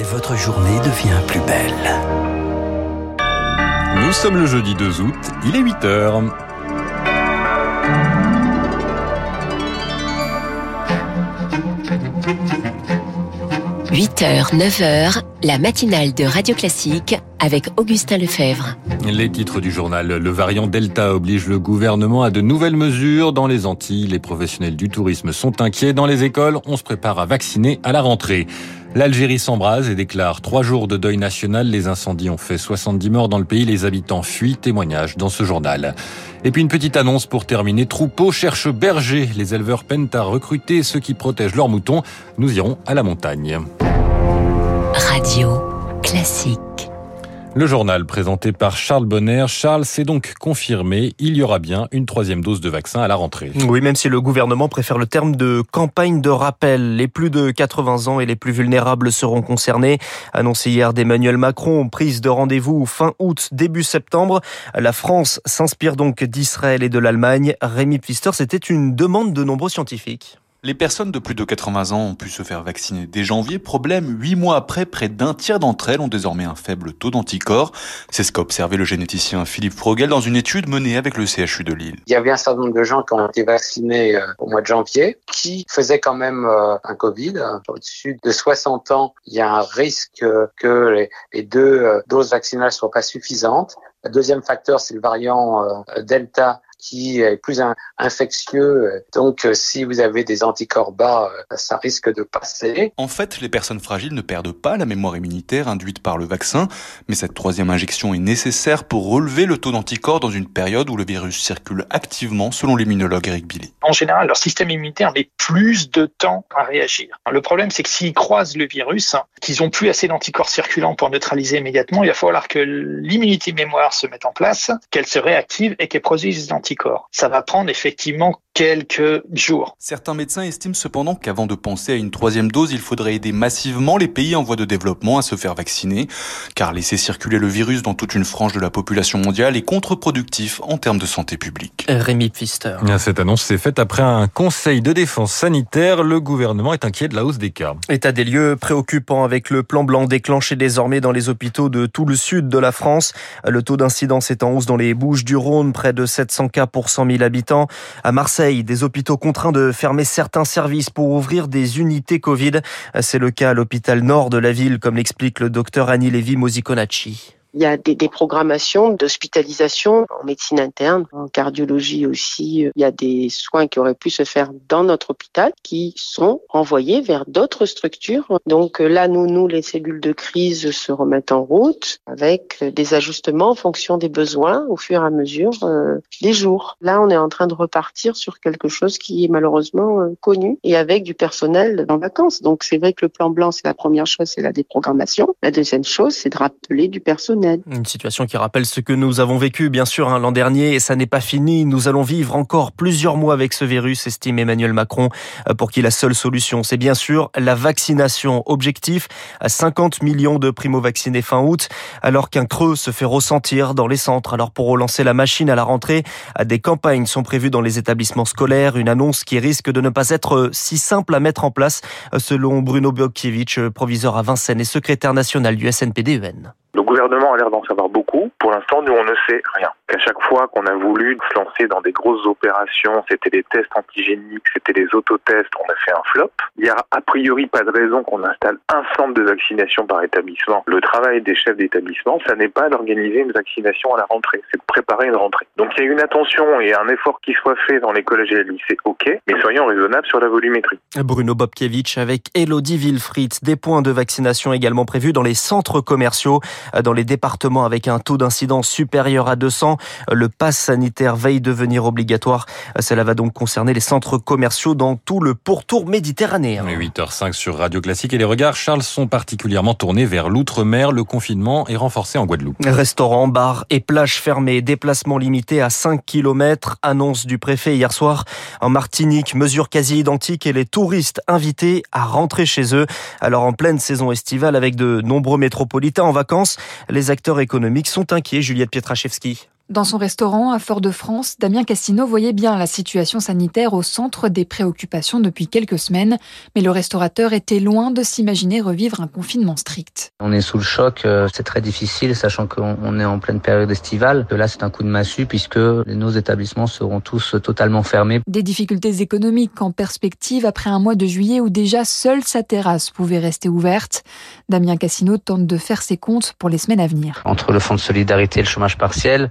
et votre journée devient plus belle. Nous sommes le jeudi 2 août, il est 8 heures. 8h, 9h, la matinale de Radio Classique avec Augustin Lefebvre. Les titres du journal. Le variant Delta oblige le gouvernement à de nouvelles mesures. Dans les Antilles, les professionnels du tourisme sont inquiets. Dans les écoles, on se prépare à vacciner à la rentrée. L'Algérie s'embrase et déclare trois jours de deuil national. Les incendies ont fait 70 morts dans le pays. Les habitants fuient. Témoignage dans ce journal. Et puis une petite annonce pour terminer. Troupeau cherche berger. Les éleveurs peinent à recruter ceux qui protègent leurs moutons. Nous irons à la montagne. Radio classique. Le journal présenté par Charles Bonner. Charles, c'est donc confirmé, il y aura bien une troisième dose de vaccin à la rentrée. Oui, même si le gouvernement préfère le terme de campagne de rappel. Les plus de 80 ans et les plus vulnérables seront concernés. Annoncé hier d'Emmanuel Macron, prise de rendez-vous fin août, début septembre. La France s'inspire donc d'Israël et de l'Allemagne. Rémi Pfister, c'était une demande de nombreux scientifiques. Les personnes de plus de 80 ans ont pu se faire vacciner dès janvier. Problème, huit mois après, près d'un tiers d'entre elles ont désormais un faible taux d'anticorps. C'est ce qu'a observé le généticien Philippe Frogel dans une étude menée avec le CHU de Lille. Il y avait un certain nombre de gens qui ont été vaccinés euh, au mois de janvier, qui faisaient quand même euh, un Covid. Au-dessus de 60 ans, il y a un risque que les deux euh, doses vaccinales soient pas suffisantes. Le deuxième facteur, c'est le variant Delta qui est plus infectieux. Donc, euh, si vous avez des anticorps bas, euh, ça risque de passer. En fait, les personnes fragiles ne perdent pas la mémoire immunitaire induite par le vaccin, mais cette troisième injection est nécessaire pour relever le taux d'anticorps dans une période où le virus circule activement, selon l'immunologue Eric Billy. En général, leur système immunitaire met plus de temps à réagir. Le problème, c'est que s'ils croisent le virus, qu'ils ont plus assez d'anticorps circulants pour neutraliser immédiatement, il va falloir que l'immunité mémoire se mette en place, qu'elle se réactive et qu'elle produise des anticorps ça va prendre effectivement quelques jours. Certains médecins estiment cependant qu'avant de penser à une troisième dose, il faudrait aider massivement les pays en voie de développement à se faire vacciner, car laisser circuler le virus dans toute une frange de la population mondiale est contre-productif en termes de santé publique. Rémi Pfister. Cette annonce s'est faite après un conseil de défense sanitaire. Le gouvernement est inquiet de la hausse des cas. État des lieux préoccupant avec le plan blanc déclenché désormais dans les hôpitaux de tout le sud de la France. Le taux d'incidence est en hausse dans les Bouches du Rhône, près de 700 pour 100 000 habitants. À Marseille, des hôpitaux contraints de fermer certains services pour ouvrir des unités Covid. C'est le cas à l'hôpital nord de la ville, comme l'explique le docteur Annie Lévy-Mosiconacci. Il y a des, des programmations d'hospitalisation en médecine interne, en cardiologie aussi. Il y a des soins qui auraient pu se faire dans notre hôpital qui sont envoyés vers d'autres structures. Donc là, nous, nous, les cellules de crise se remettent en route avec des ajustements en fonction des besoins au fur et à mesure euh, des jours. Là, on est en train de repartir sur quelque chose qui est malheureusement euh, connu et avec du personnel en vacances. Donc c'est vrai que le plan blanc, c'est la première chose, c'est la déprogrammation. La deuxième chose, c'est de rappeler du personnel une situation qui rappelle ce que nous avons vécu, bien sûr, hein, l'an dernier, et ça n'est pas fini. Nous allons vivre encore plusieurs mois avec ce virus, estime Emmanuel Macron, euh, pour qui la seule solution, c'est bien sûr la vaccination. Objectif, 50 millions de primo-vaccinés fin août, alors qu'un creux se fait ressentir dans les centres. Alors pour relancer la machine à la rentrée, des campagnes sont prévues dans les établissements scolaires, une annonce qui risque de ne pas être si simple à mettre en place, euh, selon Bruno Biokiewicz, euh, proviseur à Vincennes et secrétaire national du SNPDEN. Le gouvernement a l'air d'en savoir beaucoup. Pour l'instant, nous, on ne sait rien. À chaque fois qu'on a voulu se lancer dans des grosses opérations, c'était des tests antigéniques, c'était des autotests, on a fait un flop. Il n'y a a priori pas de raison qu'on installe un centre de vaccination par établissement. Le travail des chefs d'établissement, ça n'est pas d'organiser une vaccination à la rentrée, c'est de préparer une rentrée. Donc il y a une attention et un effort qui soit fait dans les collèges et les lycées, ok, mais soyons raisonnables sur la volumétrie. Bruno Bobkevich avec Elodie Wilfried. Des points de vaccination également prévus dans les centres commerciaux, dans les départements avec un taux d'incidence supérieur à 200. Le pass sanitaire veille devenir obligatoire. Cela va donc concerner les centres commerciaux dans tout le pourtour méditerranéen. 8h05 sur Radio Classique et les regards, Charles, sont particulièrement tournés vers l'outre-mer. Le confinement est renforcé en Guadeloupe. Restaurants, bars et plages fermées, déplacements limités à 5 km, annonce du préfet hier soir. En Martinique, mesures quasi identiques et les touristes invités à rentrer chez eux. Alors en pleine saison estivale avec de nombreux métropolitains en vacances, les acteurs économiques sont inquiets, Juliette Pietraszewski. Dans son restaurant à Fort-de-France, Damien Cassino voyait bien la situation sanitaire au centre des préoccupations depuis quelques semaines, mais le restaurateur était loin de s'imaginer revivre un confinement strict. On est sous le choc, euh, c'est très difficile, sachant qu'on est en pleine période estivale. Là, c'est un coup de massue puisque nos établissements seront tous totalement fermés. Des difficultés économiques en perspective après un mois de juillet où déjà seule sa terrasse pouvait rester ouverte. Damien Cassino tente de faire ses comptes pour les semaines à venir. Entre le fonds de solidarité et le chômage partiel,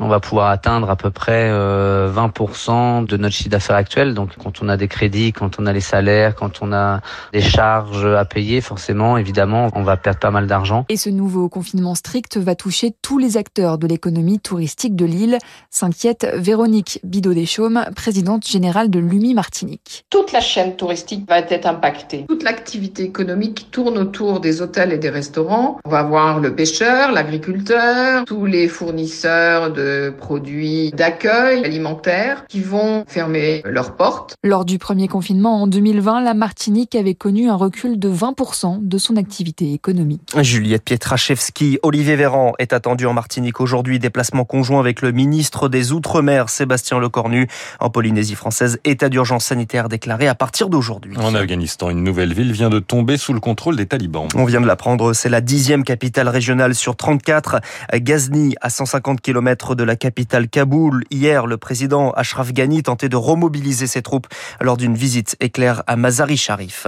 on va pouvoir atteindre à peu près 20% euh, de notre chiffre d'affaires actuel. Donc quand on a des crédits, quand on a les salaires, quand on a des charges à payer, forcément, évidemment, on va perdre pas mal d'argent. Et ce nouveau confinement strict va toucher tous les acteurs de l'économie touristique de l'île, s'inquiète Véronique Bidot-Deschaumes, présidente générale de l'UMI Martinique. Toute la chaîne touristique va être impactée. Toute l'activité économique tourne autour des hôtels et des restaurants. On va avoir le pêcheur, l'agriculteur, tous les fournisseurs de produits d'accueil alimentaire qui vont fermer leurs portes. Lors du premier confinement en 2020, la Martinique avait connu un recul de 20% de son activité économique. Juliette Pietraszewski, Olivier Véran est attendu en Martinique aujourd'hui. Déplacement conjoint avec le ministre des Outre-mer, Sébastien Lecornu. En Polynésie française, état d'urgence sanitaire déclaré à partir d'aujourd'hui. En Afghanistan, une nouvelle ville vient de tomber sous le contrôle des talibans. On vient de l'apprendre, c'est la dixième capitale régionale sur 34. Ghazni, à 150 km de la capitale Kaboul. Hier, le président Ashraf Ghani tentait de remobiliser ses troupes lors d'une visite éclair à Mazari Sharif.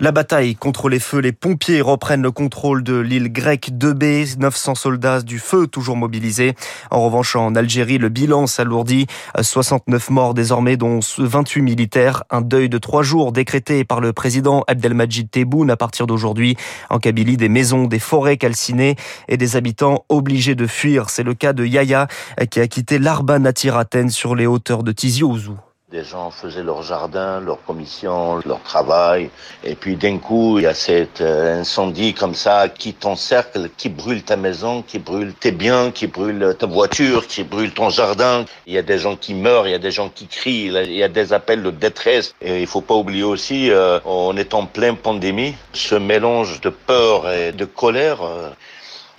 La bataille contre les feux, les pompiers reprennent le contrôle de l'île grecque 2B, 900 soldats du feu toujours mobilisés. En revanche, en Algérie, le bilan s'alourdit. 69 morts désormais, dont 28 militaires. Un deuil de trois jours décrété par le président Abdelmajid Tebboune à partir d'aujourd'hui. En Kabylie, des maisons, des forêts calcinées et des habitants obligés de fuir. C'est le cas de Yaya, qui a quitté l'Arba Natiraten sur les hauteurs de Tizi Ouzou. Des gens faisaient leur jardin, leur commission, leur travail. Et puis d'un coup, il y a cet euh, incendie comme ça qui t'encercle, qui brûle ta maison, qui brûle tes biens, qui brûle ta voiture, qui brûle ton jardin. Il y a des gens qui meurent, il y a des gens qui crient, il y a des appels de détresse. Et il faut pas oublier aussi, euh, on est en pleine pandémie. Ce mélange de peur et de colère, euh,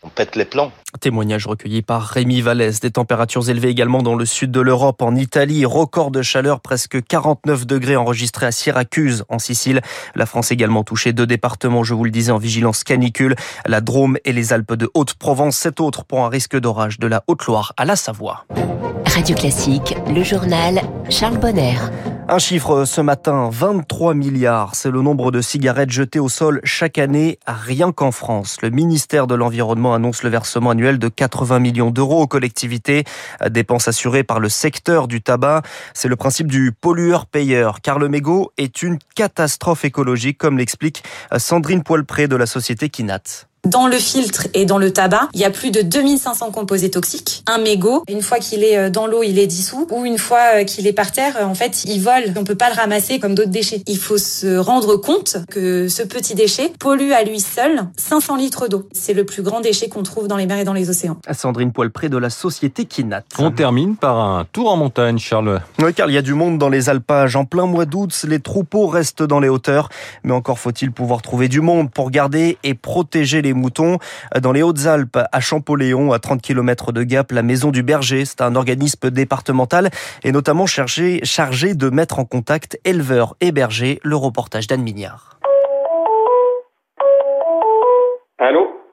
on pète les plans. Témoignage recueilli par Rémi Vallès. Des températures élevées également dans le sud de l'Europe, en Italie. Record de chaleur, presque 49 degrés enregistrés à Syracuse, en Sicile. La France également touchée deux départements, je vous le disais, en vigilance canicule. La Drôme et les Alpes de Haute-Provence. Sept autres pour un risque d'orage de la Haute-Loire à la Savoie. Radio Classique, le journal Charles Bonner. Un chiffre ce matin, 23 milliards. C'est le nombre de cigarettes jetées au sol chaque année, rien qu'en France. Le ministère de l'Environnement annonce le versement annuel de 80 millions d'euros aux collectivités. Dépenses assurées par le secteur du tabac. C'est le principe du pollueur-payeur, car le mégot est une catastrophe écologique, comme l'explique Sandrine Poilpré de la société Kinat. Dans le filtre et dans le tabac, il y a plus de 2500 composés toxiques. Un mégot, une fois qu'il est euh, dans l'eau, il est dissous, ou une fois euh, qu'il est par terre, euh, en fait, il vole. On peut pas le ramasser comme d'autres déchets. Il faut se rendre compte que ce petit déchet pollue à lui seul 500 litres d'eau. C'est le plus grand déchet qu'on trouve dans les mers et dans les océans. Sandrine Poilpré de la société Kinat. On termine par un tour en montagne, Charles. Oui, car il y a du monde dans les alpages. En plein mois d'août, les troupeaux restent dans les hauteurs. Mais encore faut-il pouvoir trouver du monde pour garder et protéger les moutons. Dans les Hautes-Alpes, à Champoléon, à 30 km de Gap, la Maison du Berger, c'est un organisme départemental et notamment chargé, chargé de mettre en contact éleveurs et bergers. Le reportage d'Anne Mignard. Allô?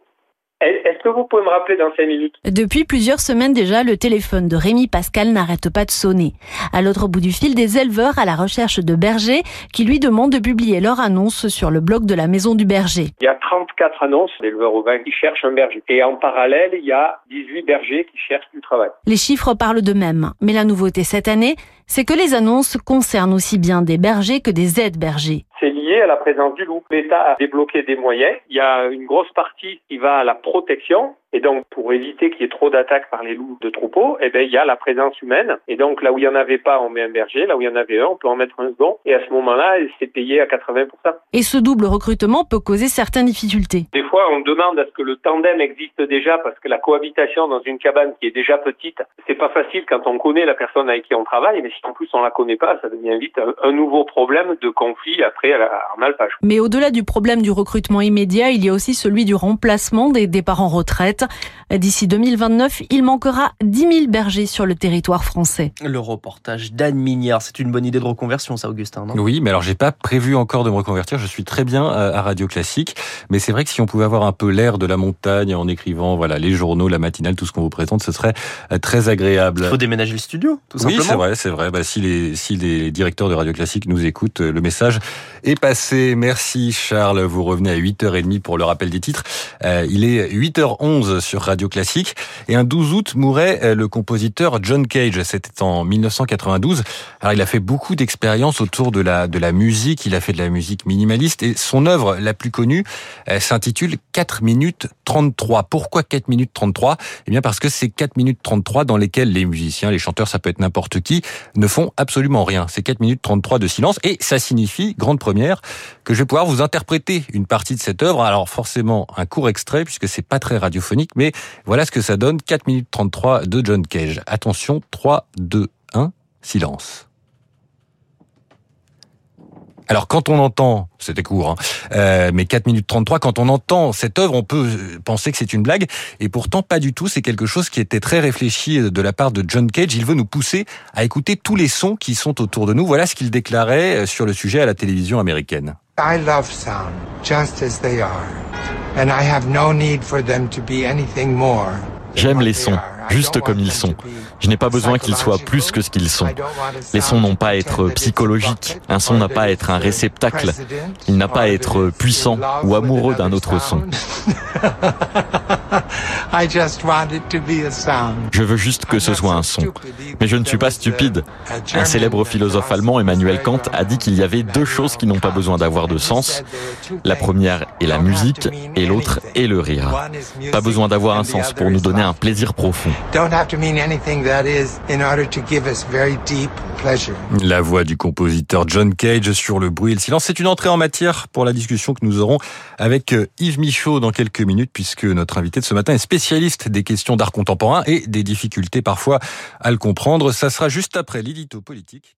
Est-ce que vous pouvez me rappeler dans 5 minutes? Depuis plusieurs semaines déjà, le téléphone de Rémi Pascal n'arrête pas de sonner. À l'autre bout du fil, des éleveurs à la recherche de bergers qui lui demandent de publier leur annonce sur le blog de la Maison du Berger. Il y a 34 annonces d'éleveurs au vin qui cherchent un berger. Et en parallèle, il y a 18 bergers qui cherchent du travail. Les chiffres parlent d'eux-mêmes. Mais la nouveauté cette année, c'est que les annonces concernent aussi bien des bergers que des aides bergers c'est à la présence du loup. L'État a débloqué des moyens. Il y a une grosse partie qui va à la protection. Et donc, pour éviter qu'il y ait trop d'attaques par les loups de troupeau, eh ben, il y a la présence humaine. Et donc, là où il n'y en avait pas, on met un berger. Là où il y en avait un, on peut en mettre un second. Et à ce moment-là, c'est payé à 80%. Et ce double recrutement peut causer certaines difficultés. Des fois, on demande à ce que le tandem existe déjà parce que la cohabitation dans une cabane qui est déjà petite, c'est pas facile quand on connaît la personne avec qui on travaille. Mais si en plus on la connaît pas, ça devient vite un, nouveau problème de conflit après en alpage. Mais au-delà du problème du recrutement immédiat, il y a aussi celui du remplacement des départs en retraite. D'ici 2029, il manquera 10 000 bergers sur le territoire français. Le reportage d'Anne Mignard, c'est une bonne idée de reconversion, ça, Augustin, non? Oui, mais alors j'ai pas prévu encore de me reconvertir. Je suis très bien euh, à Radio Classique, mais c'est vrai que si on pouvait avoir un peu l'air de la montagne en écrivant, voilà, les journaux, la matinale, tout ce qu'on vous présente, ce serait euh, très agréable. Il faut déménager le studio, tout oui, simplement. Oui, c'est vrai, c'est vrai. Bah, si les si les directeurs de Radio Classique nous écoutent, le message est passé. Merci Charles. Vous revenez à 8h30 pour le rappel des titres. Euh, il est 8h11 sur Radio Classique et un 12 août mourait le compositeur John Cage. C'était en 1992. Alors il a fait beaucoup d'expériences autour de la de la musique. Il a fait de la musique minimaliste et son œuvre la plus connue s'intitule 4 minutes 33. Pourquoi 4 minutes 33 Eh bien parce que c'est 4 minutes 33 dans lesquelles les musiciens, les chanteurs, ça peut être n'importe qui, ne font absolument rien. C'est 4 minutes 33 de silence et ça signifie, grande première, que je vais pouvoir vous interpréter une partie de cette œuvre. Alors forcément un court extrait puisque c'est pas très radiophonique, mais voilà ce que ça donne 4 minutes 33 de John Cage. Attention, 3, 2, 1, silence. Alors quand on entend, c'était court, hein, euh, mais 4 minutes 33, quand on entend cette œuvre, on peut penser que c'est une blague, et pourtant pas du tout, c'est quelque chose qui était très réfléchi de la part de John Cage. Il veut nous pousser à écouter tous les sons qui sont autour de nous. Voilà ce qu'il déclarait sur le sujet à la télévision américaine. I love sound just as they are, and I have no need for them to be anything more. J'aime les sons, juste comme ils sont. Je n'ai pas besoin qu'ils soient plus que ce qu'ils sont. Les sons n'ont pas à être psychologiques. Un son n'a pas à être un réceptacle. Il n'a pas à être puissant ou amoureux d'un autre son. Je veux juste que ce soit un son. Mais je ne suis pas stupide. Un célèbre philosophe allemand, Emmanuel Kant, a dit qu'il y avait deux choses qui n'ont pas besoin d'avoir de sens. La première est la musique et l'autre est le rire. Pas besoin d'avoir un sens pour nous donner un plaisir profond. La voix du compositeur John Cage sur le bruit et le silence, c'est une entrée en matière pour la discussion que nous aurons avec Yves Michaud dans quelques minutes, puisque notre invité de ce matin est spécialiste des questions d'art contemporain et des difficultés parfois à le comprendre. Ça sera juste après l'édito politique.